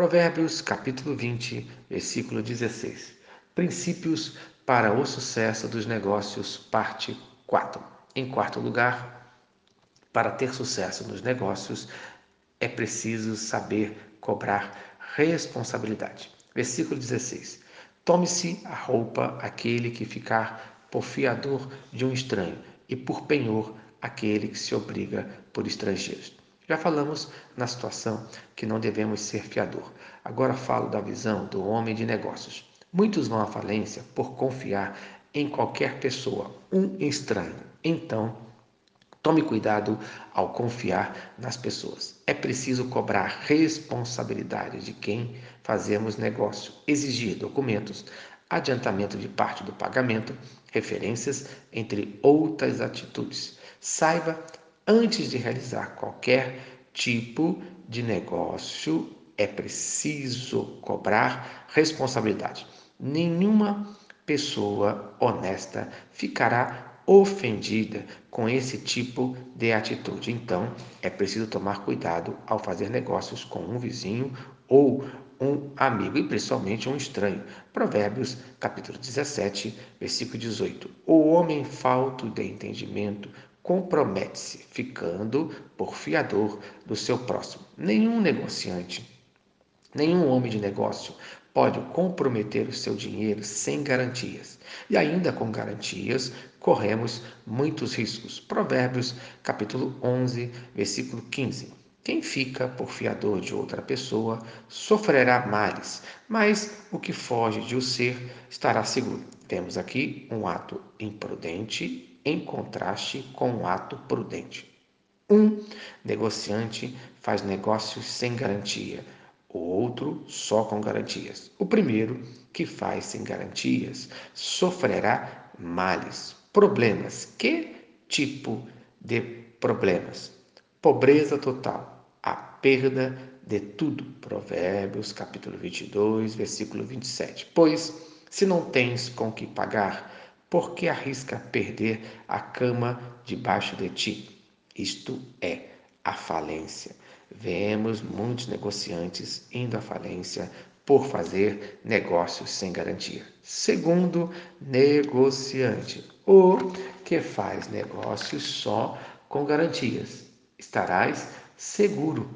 Provérbios capítulo 20, versículo 16. Princípios para o sucesso dos negócios, parte 4. Em quarto lugar, para ter sucesso nos negócios, é preciso saber cobrar responsabilidade. Versículo 16. Tome-se a roupa aquele que ficar por fiador de um estranho, e por penhor aquele que se obriga por estrangeiros. Já falamos na situação que não devemos ser fiador. Agora falo da visão do homem de negócios. Muitos vão à falência por confiar em qualquer pessoa, um estranho. Então, tome cuidado ao confiar nas pessoas. É preciso cobrar responsabilidade de quem fazemos negócio, exigir documentos, adiantamento de parte do pagamento, referências, entre outras atitudes. Saiba Antes de realizar qualquer tipo de negócio, é preciso cobrar responsabilidade. Nenhuma pessoa honesta ficará ofendida com esse tipo de atitude. Então, é preciso tomar cuidado ao fazer negócios com um vizinho ou um amigo e principalmente um estranho. Provérbios, capítulo 17, versículo 18. O homem falto de entendimento compromete-se, ficando por fiador do seu próximo. Nenhum negociante, nenhum homem de negócio pode comprometer o seu dinheiro sem garantias. E ainda com garantias, corremos muitos riscos. Provérbios, capítulo 11, versículo 15. Quem fica por fiador de outra pessoa sofrerá males, mas o que foge de o ser estará seguro. Temos aqui um ato imprudente em contraste com o ato prudente. Um negociante faz negócios sem garantia, o outro só com garantias. O primeiro, que faz sem garantias, sofrerá males, problemas. Que tipo de problemas? Pobreza total, a perda de tudo. Provérbios, capítulo 22, versículo 27. Pois, se não tens com que pagar, por que arrisca perder a cama debaixo de ti? Isto é a falência. Vemos muitos negociantes indo à falência por fazer negócios sem garantia. Segundo negociante, o que faz negócios só com garantias. Estarás seguro.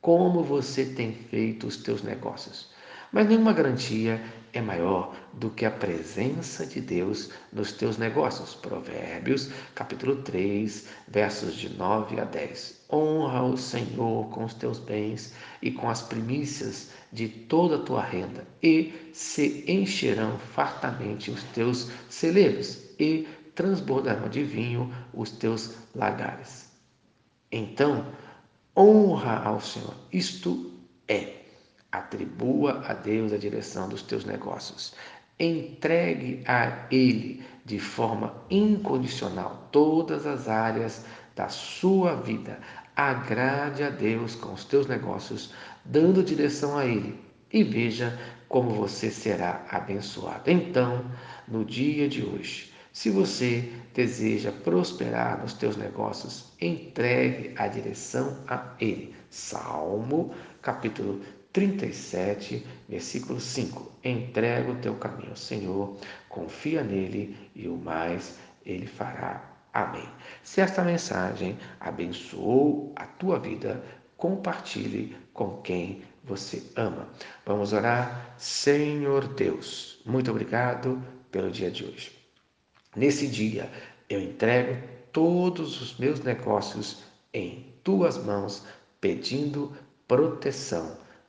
Como você tem feito os teus negócios? Mas nenhuma garantia é maior do que a presença de Deus nos teus negócios. Provérbios, capítulo 3, versos de 9 a 10. Honra o Senhor com os teus bens e com as primícias de toda a tua renda, e se encherão fartamente os teus celeiros, e transbordarão de vinho os teus lagares. Então, honra ao Senhor. Isto é Atribua a Deus a direção dos teus negócios. Entregue a Ele de forma incondicional todas as áreas da sua vida. Agrade a Deus com os teus negócios, dando direção a Ele e veja como você será abençoado. Então, no dia de hoje, se você deseja prosperar nos teus negócios, entregue a direção a Ele. Salmo, capítulo 37, versículo 5. Entrega o teu caminho ao Senhor, confia nele e o mais ele fará. Amém. Se esta mensagem abençoou a tua vida, compartilhe com quem você ama. Vamos orar. Senhor Deus, muito obrigado pelo dia de hoje. Nesse dia, eu entrego todos os meus negócios em tuas mãos, pedindo proteção